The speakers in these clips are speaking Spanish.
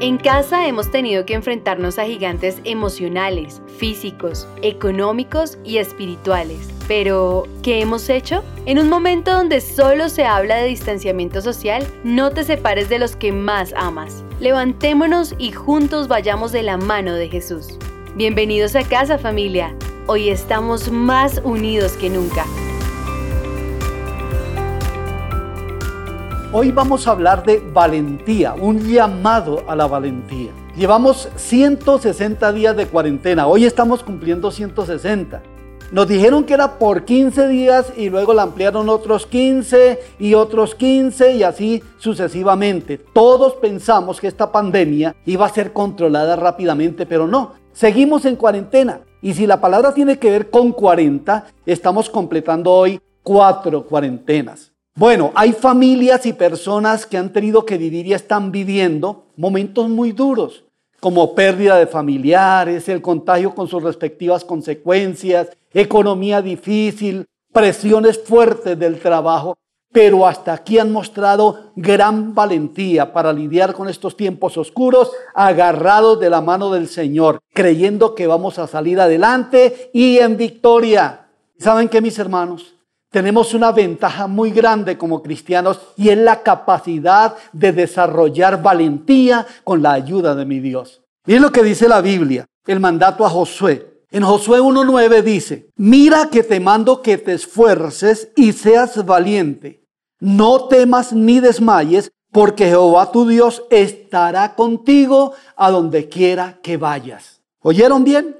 En casa hemos tenido que enfrentarnos a gigantes emocionales, físicos, económicos y espirituales. Pero, ¿qué hemos hecho? En un momento donde solo se habla de distanciamiento social, no te separes de los que más amas. Levantémonos y juntos vayamos de la mano de Jesús. Bienvenidos a casa familia. Hoy estamos más unidos que nunca. Hoy vamos a hablar de valentía, un llamado a la valentía. Llevamos 160 días de cuarentena, hoy estamos cumpliendo 160. Nos dijeron que era por 15 días y luego la ampliaron otros 15 y otros 15 y así sucesivamente. Todos pensamos que esta pandemia iba a ser controlada rápidamente, pero no. Seguimos en cuarentena. Y si la palabra tiene que ver con 40, estamos completando hoy cuatro cuarentenas. Bueno, hay familias y personas que han tenido que vivir y están viviendo momentos muy duros, como pérdida de familiares, el contagio con sus respectivas consecuencias, economía difícil, presiones fuertes del trabajo, pero hasta aquí han mostrado gran valentía para lidiar con estos tiempos oscuros, agarrados de la mano del Señor, creyendo que vamos a salir adelante y en victoria. ¿Saben qué, mis hermanos? Tenemos una ventaja muy grande como cristianos y es la capacidad de desarrollar valentía con la ayuda de mi Dios. Miren lo que dice la Biblia, el mandato a Josué. En Josué 1.9 dice, mira que te mando que te esfuerces y seas valiente. No temas ni desmayes, porque Jehová tu Dios estará contigo a donde quiera que vayas. ¿Oyeron bien?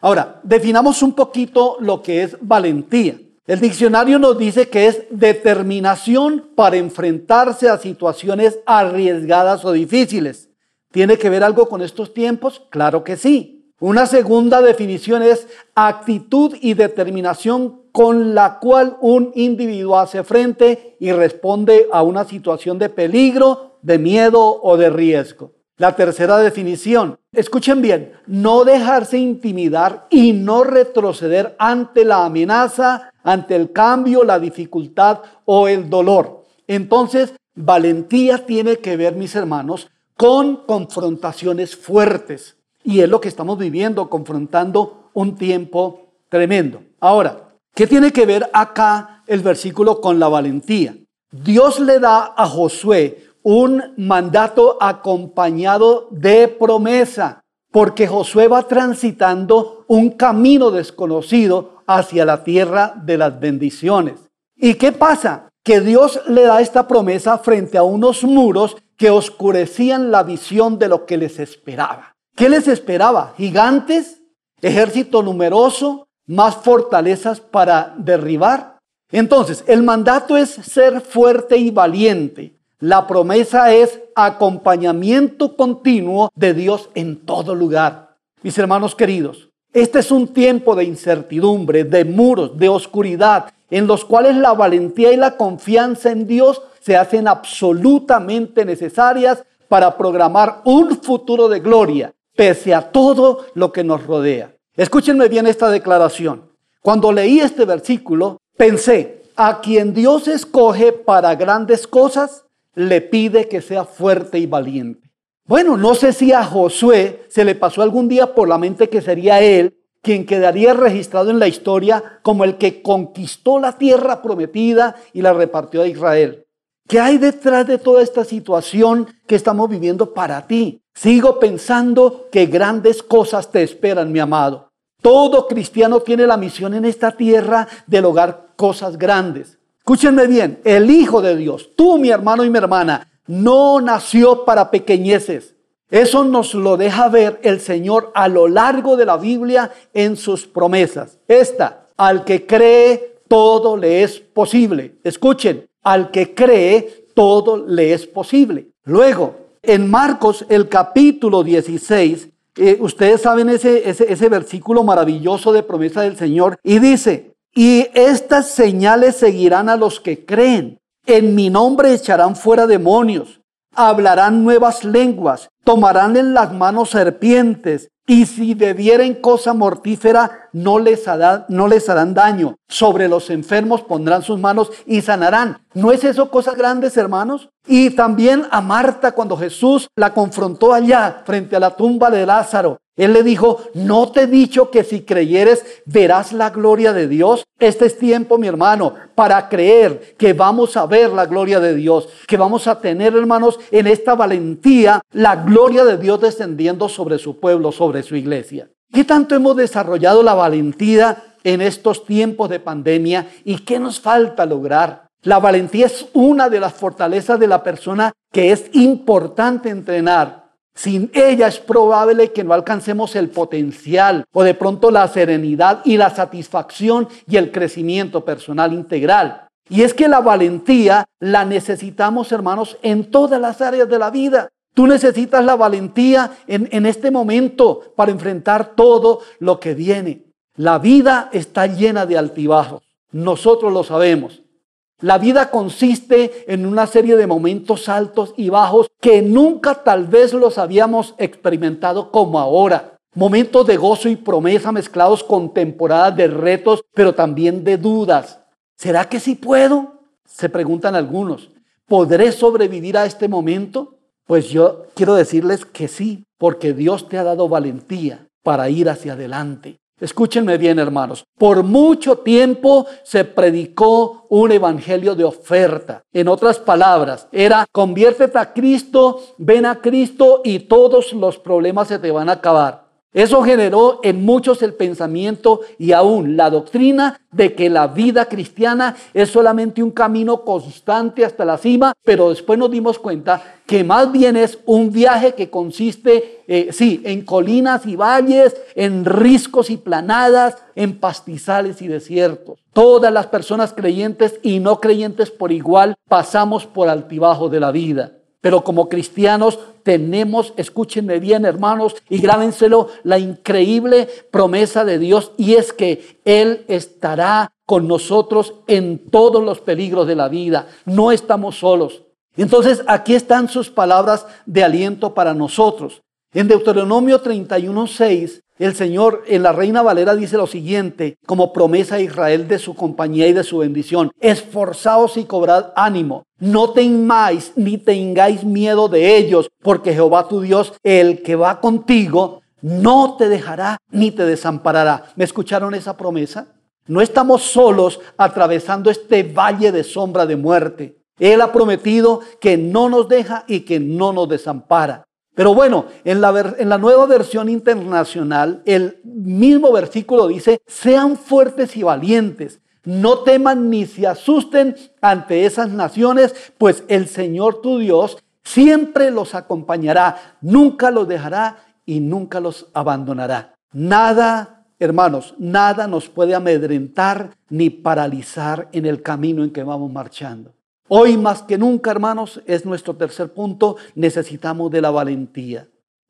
Ahora, definamos un poquito lo que es valentía. El diccionario nos dice que es determinación para enfrentarse a situaciones arriesgadas o difíciles. ¿Tiene que ver algo con estos tiempos? Claro que sí. Una segunda definición es actitud y determinación con la cual un individuo hace frente y responde a una situación de peligro, de miedo o de riesgo. La tercera definición, escuchen bien, no dejarse intimidar y no retroceder ante la amenaza, ante el cambio, la dificultad o el dolor. Entonces, valentía tiene que ver, mis hermanos, con confrontaciones fuertes. Y es lo que estamos viviendo, confrontando un tiempo tremendo. Ahora, ¿qué tiene que ver acá el versículo con la valentía? Dios le da a Josué un mandato acompañado de promesa, porque Josué va transitando un camino desconocido hacia la tierra de las bendiciones. ¿Y qué pasa? Que Dios le da esta promesa frente a unos muros que oscurecían la visión de lo que les esperaba. ¿Qué les esperaba? Gigantes, ejército numeroso, más fortalezas para derribar. Entonces, el mandato es ser fuerte y valiente. La promesa es acompañamiento continuo de Dios en todo lugar. Mis hermanos queridos, este es un tiempo de incertidumbre, de muros, de oscuridad, en los cuales la valentía y la confianza en Dios se hacen absolutamente necesarias para programar un futuro de gloria, pese a todo lo que nos rodea. Escúchenme bien esta declaración. Cuando leí este versículo, pensé, a quien Dios escoge para grandes cosas, le pide que sea fuerte y valiente. Bueno, no sé si a Josué se le pasó algún día por la mente que sería él quien quedaría registrado en la historia como el que conquistó la tierra prometida y la repartió a Israel. ¿Qué hay detrás de toda esta situación que estamos viviendo para ti? Sigo pensando que grandes cosas te esperan, mi amado. Todo cristiano tiene la misión en esta tierra de lograr cosas grandes. Escúchenme bien, el Hijo de Dios, tú mi hermano y mi hermana, no nació para pequeñeces. Eso nos lo deja ver el Señor a lo largo de la Biblia en sus promesas. Esta, al que cree, todo le es posible. Escuchen, al que cree, todo le es posible. Luego, en Marcos, el capítulo 16, eh, ustedes saben ese, ese, ese versículo maravilloso de promesa del Señor, y dice, y estas señales seguirán a los que creen. En mi nombre echarán fuera demonios, hablarán nuevas lenguas, tomarán en las manos serpientes, Y si bebieren cosa mortífera, no les, no les harán daño. Sobre los enfermos pondrán sus manos y sanarán. ¿No es eso cosas grandes, hermanos? Y también a Marta cuando Jesús la confrontó allá frente a la tumba de Lázaro. Él le dijo, ¿no te he dicho que si creyeres verás la gloria de Dios? Este es tiempo, mi hermano, para creer que vamos a ver la gloria de Dios, que vamos a tener, hermanos, en esta valentía la gloria de Dios descendiendo sobre su pueblo, sobre su iglesia. ¿Qué tanto hemos desarrollado la valentía en estos tiempos de pandemia y qué nos falta lograr? La valentía es una de las fortalezas de la persona que es importante entrenar sin ella es probable que no alcancemos el potencial o de pronto la serenidad y la satisfacción y el crecimiento personal integral. Y es que la valentía la necesitamos, hermanos, en todas las áreas de la vida. Tú necesitas la valentía en, en este momento para enfrentar todo lo que viene. La vida está llena de altibajos. Nosotros lo sabemos. La vida consiste en una serie de momentos altos y bajos que nunca tal vez los habíamos experimentado como ahora. Momentos de gozo y promesa mezclados con temporadas de retos, pero también de dudas. ¿Será que sí puedo? Se preguntan algunos. ¿Podré sobrevivir a este momento? Pues yo quiero decirles que sí, porque Dios te ha dado valentía para ir hacia adelante. Escúchenme bien, hermanos. Por mucho tiempo se predicó un evangelio de oferta. En otras palabras, era conviértete a Cristo, ven a Cristo y todos los problemas se te van a acabar. Eso generó en muchos el pensamiento y aún la doctrina de que la vida cristiana es solamente un camino constante hasta la cima, pero después nos dimos cuenta que más bien es un viaje que consiste, eh, sí, en colinas y valles, en riscos y planadas, en pastizales y desiertos. Todas las personas creyentes y no creyentes por igual pasamos por altibajo de la vida. Pero como cristianos tenemos, escúchenme bien hermanos y grábenselo, la increíble promesa de Dios y es que Él estará con nosotros en todos los peligros de la vida. No estamos solos. Entonces aquí están sus palabras de aliento para nosotros. En Deuteronomio 31.6 el Señor en la Reina Valera dice lo siguiente, como promesa a Israel de su compañía y de su bendición. Esforzaos y cobrad ánimo. No temáis ni tengáis miedo de ellos, porque Jehová tu Dios, el que va contigo, no te dejará ni te desamparará. ¿Me escucharon esa promesa? No estamos solos atravesando este valle de sombra de muerte. Él ha prometido que no nos deja y que no nos desampara. Pero bueno, en la, nueva versión internacional, el mismo versículo dice, sean fuertes y valientes, no teman ni se asusten ante esas naciones, pues el Señor tu Dios siempre los acompañará, nunca los dejará y nunca los abandonará. Nada, hermanos, nada nos puede amedrentar ni paralizar en el camino en que vamos marchando. Hoy más que nunca, hermanos, es nuestro tercer punto, necesitamos de la valentía.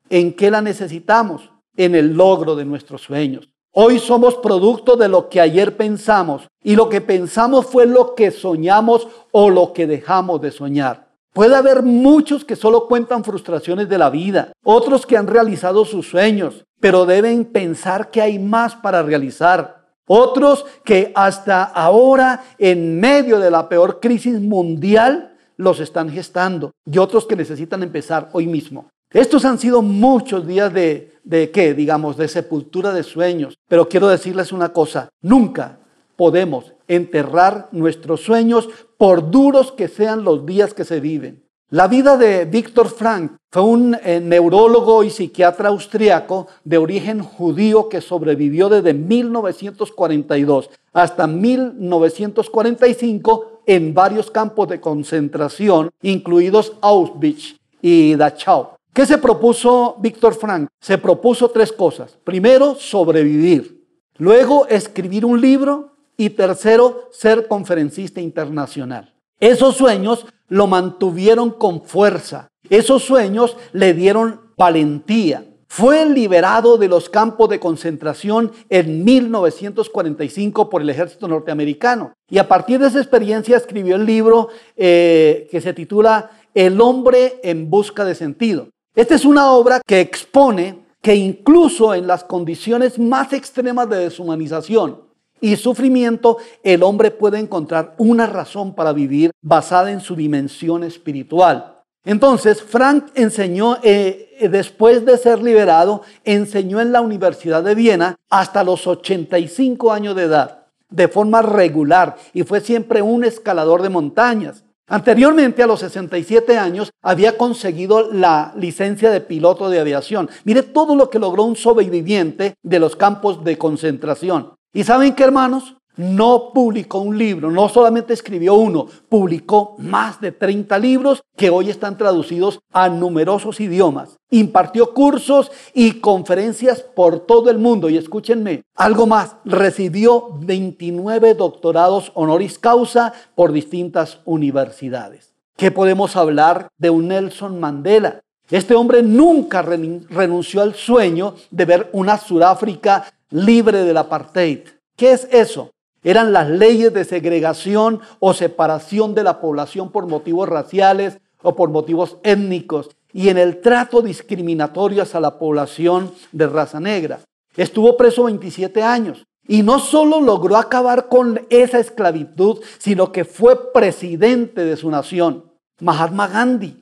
¿En qué la necesitamos? En el logro de nuestros sueños. Hoy somos producto de lo que ayer pensamos y lo que pensamos fue lo que soñamos o lo que dejamos de soñar. Puede haber muchos que solo cuentan frustraciones de la vida, otros que han realizado sus sueños, pero deben pensar que hay más para realizar. Otros que hasta ahora, en medio de la peor crisis mundial, los están gestando. Y otros que necesitan empezar hoy mismo. Estos han sido muchos días de, de qué, digamos, de sepultura de sueños. Pero quiero decirles una cosa, nunca podemos enterrar nuestros sueños por duros que sean los días que se viven. La vida de Víctor Frank fue un eh, neurólogo y psiquiatra austriaco de origen judío que sobrevivió desde 1942 hasta 1945 en varios campos de concentración, incluidos Auschwitz y Dachau. ¿Qué se propuso Víctor Frank? Se propuso tres cosas. Primero, sobrevivir. Luego, escribir un libro. Y tercero, ser conferencista internacional. Esos sueños lo mantuvieron con fuerza. Esos sueños le dieron valentía. Fue liberado de los campos de concentración en 1945 por el ejército norteamericano. Y a partir de esa experiencia escribió el libro eh, que se titula El hombre en busca de sentido. Esta es una obra que expone que incluso en las condiciones más extremas de deshumanización y sufrimiento, el hombre puede encontrar una razón para vivir basada en su dimensión espiritual. Entonces, Frank enseñó, eh, después de ser liberado, enseñó en la Universidad de Viena hasta los 85 años de edad, de forma regular, y fue siempre un escalador de montañas. Anteriormente, a los 67 años, había conseguido la licencia de piloto de aviación. Mire todo lo que logró un sobreviviente de los campos de concentración. ¿Y saben qué, hermanos? No publicó un libro, no solamente escribió uno, publicó más de 30 libros que hoy están traducidos a numerosos idiomas. Impartió cursos y conferencias por todo el mundo. Y escúchenme, algo más, recibió 29 doctorados honoris causa por distintas universidades. ¿Qué podemos hablar de un Nelson Mandela? Este hombre nunca renunció al sueño de ver una Sudáfrica libre del apartheid. ¿Qué es eso? Eran las leyes de segregación o separación de la población por motivos raciales o por motivos étnicos y en el trato discriminatorio hacia la población de raza negra. Estuvo preso 27 años y no solo logró acabar con esa esclavitud, sino que fue presidente de su nación. Mahatma Gandhi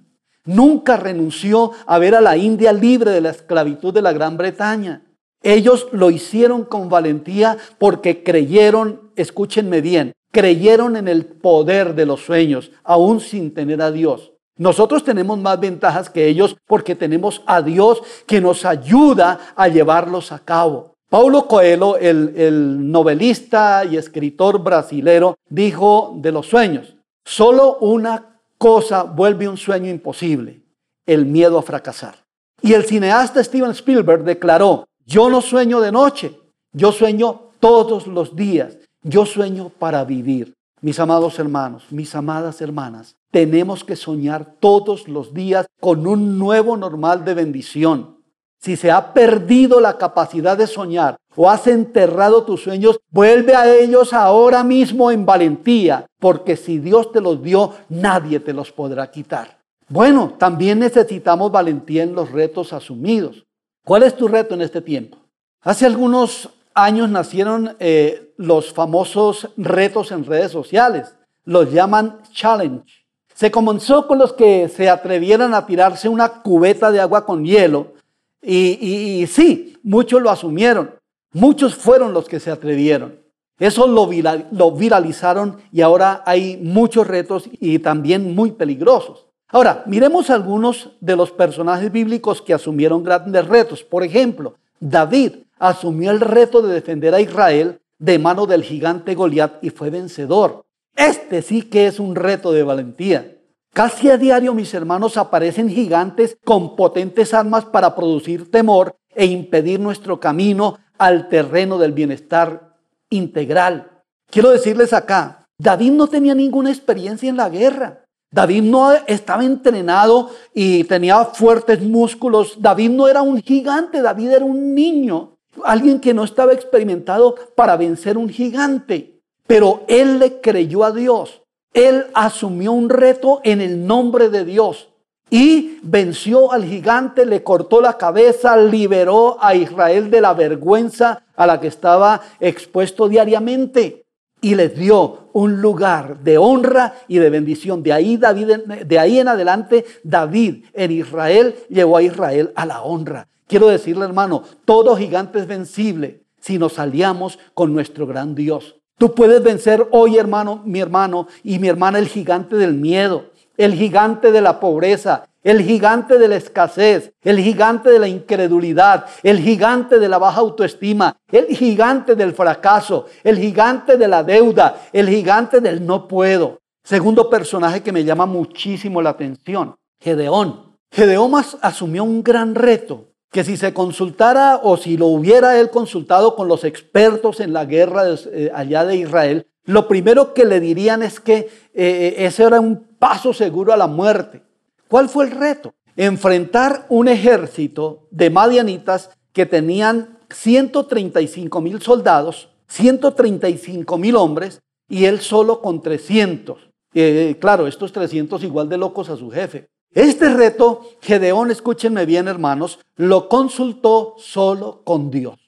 nunca renunció a ver a la India libre de la esclavitud de la Gran Bretaña. Ellos lo hicieron con valentía porque creyeron, escúchenme bien, creyeron en el poder de los sueños, aún sin tener a Dios. Nosotros tenemos más ventajas que ellos porque tenemos a Dios que nos ayuda a llevarlos a cabo. Paulo Coelho, el, el novelista y escritor brasilero, dijo de los sueños, solo una cosa vuelve un sueño imposible, el miedo a fracasar. Y el cineasta Steven Spielberg declaró, yo no sueño de noche, yo sueño todos los días, yo sueño para vivir. Mis amados hermanos, mis amadas hermanas, tenemos que soñar todos los días con un nuevo normal de bendición. Si se ha perdido la capacidad de soñar o has enterrado tus sueños, vuelve a ellos ahora mismo en valentía, porque si Dios te los dio, nadie te los podrá quitar. Bueno, también necesitamos valentía en los retos asumidos. ¿Cuál es tu reto en este tiempo? Hace algunos años nacieron eh, los famosos retos en redes sociales. Los llaman challenge. Se comenzó con los que se atrevieran a tirarse una cubeta de agua con hielo. Y, sí, muchos lo asumieron. Muchos fueron los que se atrevieron. Eso lo, lo viralizaron y ahora hay muchos retos y también muy peligrosos. Ahora, miremos algunos de los personajes bíblicos que asumieron grandes retos. Por ejemplo, David asumió el reto de defender a Israel de mano del gigante Goliat y fue vencedor. Este sí que es un reto de valentía. Casi a diario, mis hermanos, aparecen gigantes con potentes armas para producir temor e impedir nuestro camino al terreno del bienestar integral. Quiero decirles acá, David no tenía ninguna experiencia en la guerra. David no estaba entrenado y tenía fuertes músculos. David no era un gigante, David era un niño, alguien que no estaba experimentado para vencer un gigante. Pero él le creyó a Dios. Él asumió un reto en el nombre de Dios y venció al gigante, le cortó la cabeza, liberó a Israel de la vergüenza a la que estaba expuesto diariamente y les dio un lugar de honra y de bendición. De ahí, David, de ahí en adelante, David en Israel llevó a Israel a la honra. Quiero decirle, hermano, todo gigante es vencible si nos aliamos con nuestro gran Dios. Tú puedes vencer hoy, hermano, mi hermano y mi hermana, el gigante del miedo, el gigante de la pobreza, el gigante de la escasez, el gigante de la incredulidad, el gigante de la baja autoestima, el gigante del fracaso, el gigante de la deuda, el gigante del no puedo. Segundo personaje que me llama muchísimo la atención, Gedeón. Gedeón asumió un gran reto, que si se consultara o si lo hubiera él consultado con los expertos en la guerra eh, allá de Israel, lo primero que le dirían es que eh, eh, ese era un paso seguro a la muerte. ¿Cuál fue el reto? Enfrentar un ejército de madianitas que tenían 135 mil soldados, 135 mil hombres y él solo con 300. Eh, claro, estos 300 igual de locos a su jefe. Este reto, Gedeón, escúchenme bien hermanos, lo consultó solo con Dios.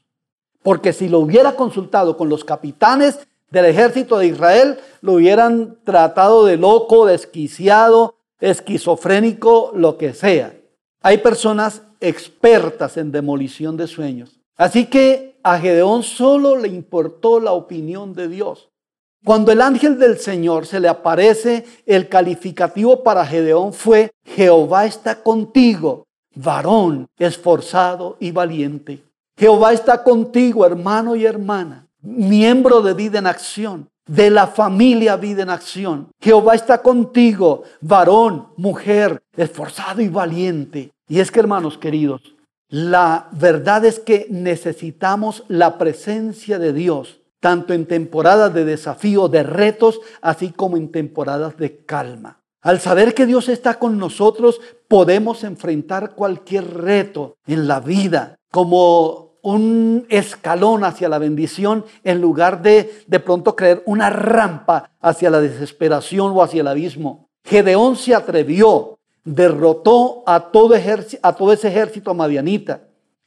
Porque si lo hubiera consultado con los capitanes del ejército de Israel, lo hubieran tratado de loco, desquiciado, esquizofrénico, lo que sea. Hay personas expertas en demolición de sueños. Así que a Gedeón solo le importó la opinión de Dios. Cuando el ángel del Señor se le aparece, el calificativo para Gedeón fue, Jehová está contigo, varón esforzado y valiente. Jehová está contigo, hermano y hermana, miembro de vida en acción, de la familia vida en acción. Jehová está contigo, varón, mujer, esforzado y valiente. Y es que, hermanos queridos, la verdad es que necesitamos la presencia de Dios tanto en temporadas de desafío, de retos, así como en temporadas de calma. Al saber que Dios está con nosotros, podemos enfrentar cualquier reto en la vida como un escalón hacia la bendición en lugar de de pronto creer una rampa hacia la desesperación o hacia el abismo. Gedeón se atrevió, derrotó a todo, a ese ejército madianita.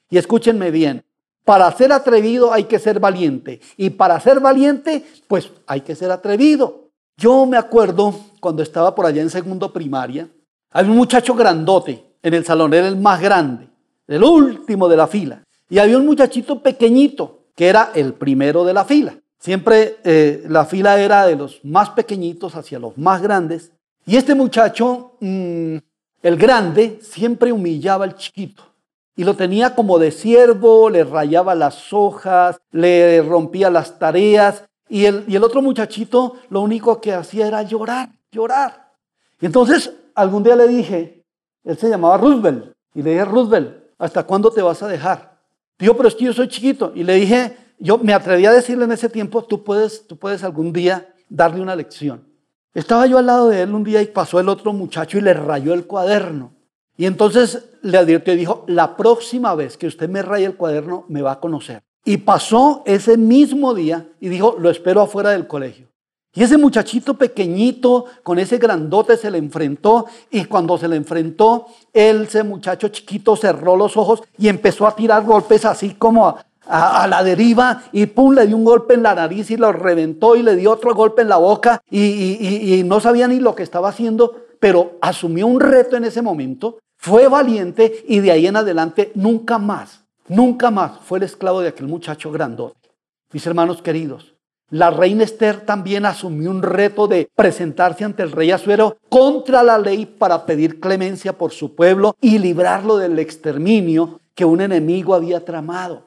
Y escúchenme bien, para ser atrevido hay que ser valiente. Y para ser valiente, pues hay que ser atrevido. Yo me acuerdo cuando estaba por allá en segundo primaria, había un muchacho grandote en el salón, era el más grande, el último de la fila. Y había un muchachito pequeñito, que era el primero de la fila. Siempre eh, la fila era de los más pequeñitos hacia los más grandes. Y este muchacho, mm, el grande, siempre humillaba al chiquito y lo tenía como de siervo, le rayaba las hojas, le rompía las tareas y el, y el otro muchachito lo único que hacía era llorar, llorar. Y entonces algún día le dije, él se llamaba Roosevelt, y le dije, Roosevelt, ¿hasta cuándo te vas a dejar? Dijo, pero es que yo soy chiquito. Y le dije, yo me atreví a decirle en ese tiempo, tú puedes, tú puedes algún día darle una lección. Estaba yo al lado de él un día y pasó el otro muchacho y le rayó el cuaderno. Y entonces le advirtió y dijo, la próxima vez que usted me raye el cuaderno, me va a conocer. Y pasó ese mismo día y dijo, lo espero afuera del colegio. Y ese muchachito pequeñito con ese grandote se le enfrentó y cuando se le enfrentó, él, ese muchacho chiquito cerró los ojos y empezó a tirar golpes así como a, la deriva y pum, le dio un golpe en la nariz y lo reventó y le dio otro golpe en la boca y no sabía ni lo que estaba haciendo, pero asumió un reto en ese momento fue valiente y de ahí en adelante nunca más, nunca más fue el esclavo de aquel muchacho grandote. Mis hermanos queridos, la reina Esther también asumió un reto de presentarse ante el rey Azuero contra la ley para pedir clemencia por su pueblo y librarlo del exterminio que un enemigo había tramado.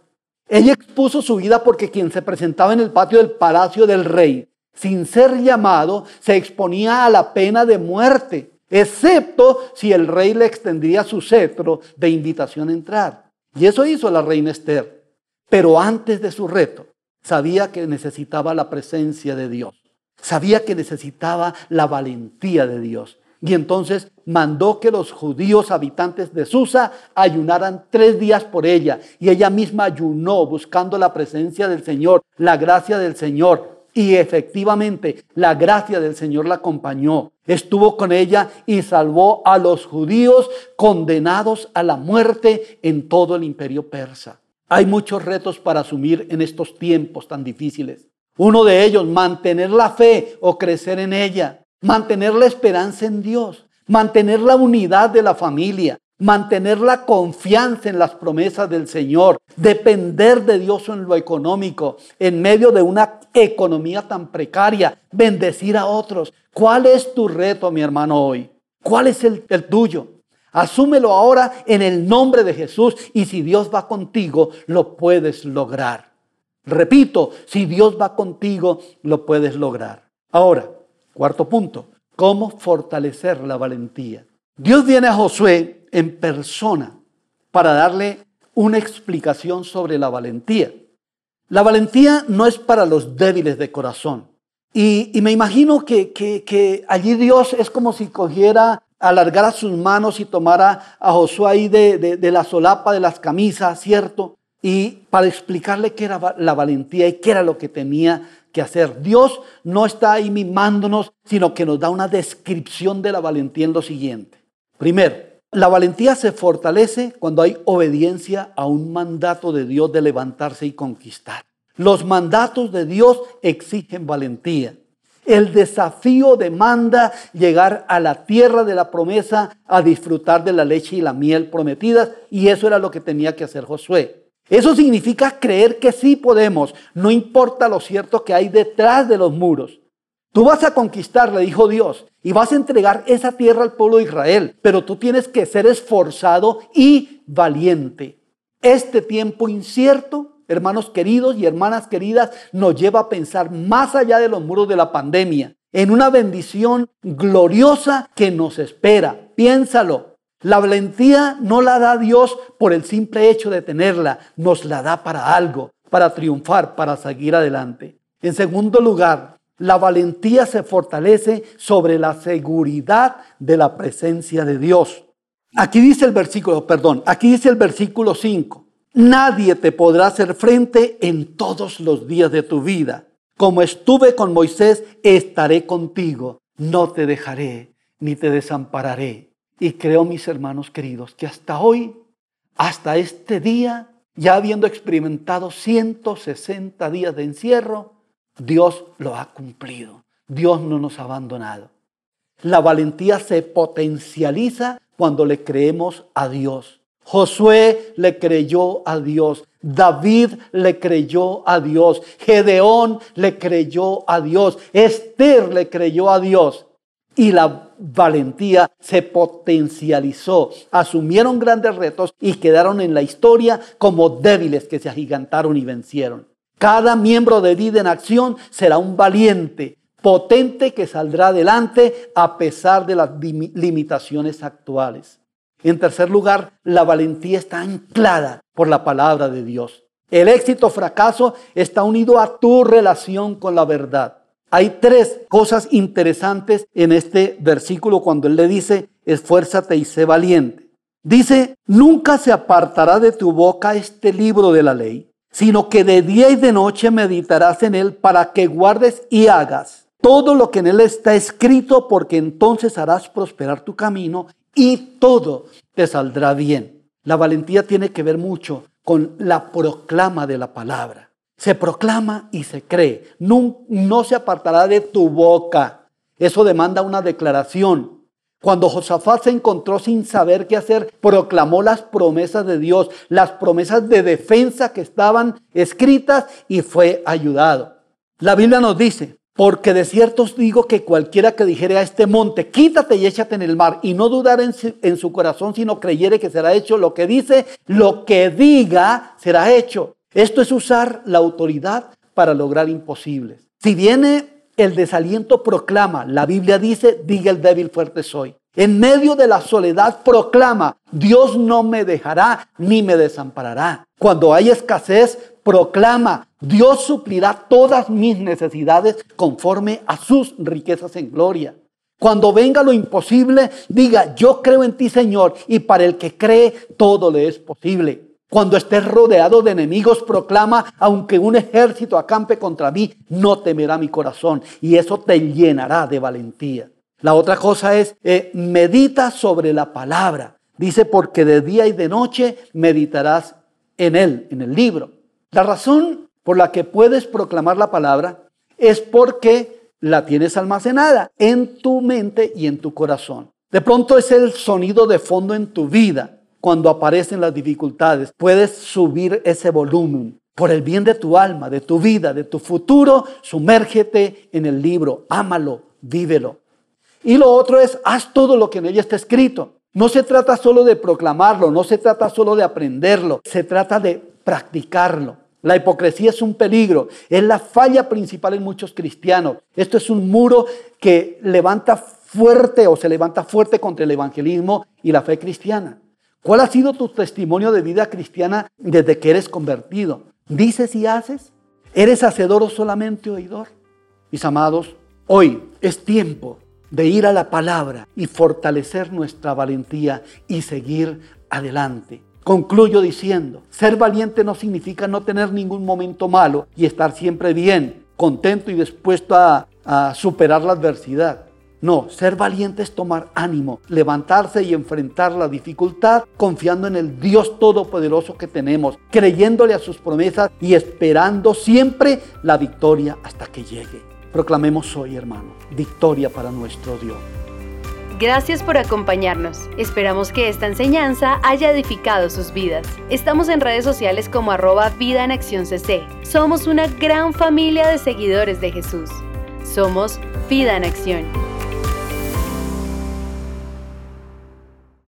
Ella expuso su vida porque quien se presentaba en el patio del palacio del rey sin ser llamado se exponía a la pena de muerte excepto si el rey le extendía su cetro de invitación a entrar. Y eso hizo la reina Esther. Pero antes de su reto, sabía que necesitaba la presencia de Dios. Sabía que necesitaba la valentía de Dios. Y entonces mandó que los judíos habitantes de Susa ayunaran tres días por ella. Y ella misma ayunó buscando la presencia del Señor, la gracia del Señor. Y efectivamente la gracia del Señor la acompañó. Estuvo con ella y salvó a los judíos condenados a la muerte en todo el imperio persa. Hay muchos retos para asumir en estos tiempos tan difíciles. Uno de ellos, mantener la fe o crecer en ella, mantener la esperanza en Dios, mantener la unidad de la familia, mantener la confianza en las promesas del Señor, depender de Dios en lo económico, en medio de una economía tan precaria, bendecir a otros. ¿Cuál es tu reto, mi hermano, hoy? ¿Cuál es el, tuyo? Asúmelo ahora en el nombre de Jesús y si Dios va contigo, lo puedes lograr. Repito, si Dios va contigo, lo puedes lograr. Ahora, cuarto punto, ¿cómo fortalecer la valentía? Dios viene a Josué en persona para darle una explicación sobre la valentía. La valentía no es para los débiles de corazón. Y, me imagino que, allí Dios es como si cogiera, alargara sus manos y tomara a Josué ahí de, de la solapa de las camisas, ¿cierto? Y para explicarle qué era la valentía y qué era lo que tenía que hacer. Dios no está ahí mimándonos, sino que nos da una descripción de la valentía en lo siguiente. Primero, la valentía se fortalece cuando hay obediencia a un mandato de Dios de levantarse y conquistar. Los mandatos de Dios exigen valentía. El desafío demanda llegar a la tierra de la promesa a disfrutar de la leche y la miel prometidas y eso era lo que tenía que hacer Josué. Eso significa creer que sí podemos, no importa lo cierto que hay detrás de los muros. Tú vas a conquistar, le dijo Dios, y vas a entregar esa tierra al pueblo de Israel, pero tú tienes que ser esforzado y valiente. Este tiempo incierto, hermanos queridos y hermanas queridas, nos lleva a pensar más allá de los muros de la pandemia, en una bendición gloriosa que nos espera. Piénsalo. La valentía no la da Dios por el simple hecho de tenerla, nos la da para algo, para triunfar, para seguir adelante. En segundo lugar, la valentía se fortalece sobre la seguridad de la presencia de Dios. Aquí dice el versículo, perdón, aquí dice el versículo 5. Nadie te podrá hacer frente en todos los días de tu vida. Como estuve con Moisés, estaré contigo. No te dejaré ni te desampararé. Y creo, mis hermanos queridos, que hasta hoy, hasta este día, ya habiendo experimentado 160 días de encierro, Dios lo ha cumplido. Dios no nos ha abandonado. La valentía se potencializa cuando le creemos a Dios. Josué le creyó a Dios. David le creyó a Dios. Gedeón le creyó a Dios. Esther le creyó a Dios. Y la valentía se potencializó. Asumieron grandes retos y quedaron en la historia como débiles que se agigantaron y vencieron. Cada miembro de vida en acción será un valiente, potente que saldrá adelante a pesar de las limitaciones actuales. En tercer lugar, la valentía está anclada por la palabra de Dios. El éxito o fracaso está unido a tu relación con la verdad. Hay tres cosas interesantes en este versículo cuando él le dice, esfuérzate y sé valiente. Dice, nunca se apartará de tu boca este libro de la ley, sino que de día y de noche meditarás en él para que guardes y hagas todo lo que en él está escrito, porque entonces harás prosperar tu camino y todo te saldrá bien. La valentía tiene que ver mucho con la proclama de la palabra. Se proclama y se cree. No, no se apartará de tu boca. Eso demanda una declaración. Cuando Josafat se encontró sin saber qué hacer, proclamó las promesas de Dios, las promesas de defensa que estaban escritas y fue ayudado. La Biblia nos dice, porque de cierto os digo que cualquiera que dijere a este monte, quítate y échate en el mar, y no dudar en su, en su corazón, sino creyere que será hecho lo que dice, lo que diga será hecho. Esto es usar la autoridad para lograr imposibles. Si viene el desaliento proclama, la Biblia dice, diga el débil fuerte soy. En medio de la soledad proclama, Dios no me dejará ni me desamparará. Cuando hay escasez, proclama, Dios suplirá todas mis necesidades conforme a sus riquezas en gloria. Cuando venga lo imposible, diga, yo creo en ti Señor, y para el que cree, todo le es posible. Cuando estés rodeado de enemigos, proclama, aunque un ejército acampe contra mí, no temerá mi corazón. Y eso te llenará de valentía. La otra cosa es, eh, medita sobre la palabra. Dice, porque de día y de noche meditarás en él, en el libro. La razón por la que puedes proclamar la palabra es porque la tienes almacenada en tu mente y en tu corazón. De pronto es el sonido de fondo en tu vida cuando aparecen las dificultades. Puedes subir ese volumen. Por el bien de tu alma, de tu vida, de tu futuro, sumérgete en el libro, ámalo, vívelo. Y lo otro es, haz todo lo que en ella está escrito. No se trata solo de proclamarlo, no se trata solo de aprenderlo, se trata de practicarlo. La hipocresía es un peligro, es la falla principal en muchos cristianos. Esto es un muro que levanta fuerte o se levanta fuerte contra el evangelismo y la fe cristiana. ¿Cuál ha sido tu testimonio de vida cristiana desde que eres convertido? ¿Dices y haces? ¿Eres hacedor o solamente oidor? Mis amados, hoy es tiempo de ir a la palabra y fortalecer nuestra valentía y seguir adelante. Concluyo diciendo, ser valiente no significa no tener ningún momento malo y estar siempre bien, contento y dispuesto a, a superar la adversidad. No, ser valiente es tomar ánimo, levantarse y enfrentar la dificultad confiando en el Dios Todopoderoso que tenemos, creyéndole a sus promesas y esperando siempre la victoria hasta que llegue. Proclamemos hoy, hermano, victoria para nuestro Dios. Gracias por acompañarnos. Esperamos que esta enseñanza haya edificado sus vidas. Estamos en redes sociales como arroba Vida en Acción CC. Somos una gran familia de seguidores de Jesús. Somos Vida en Acción.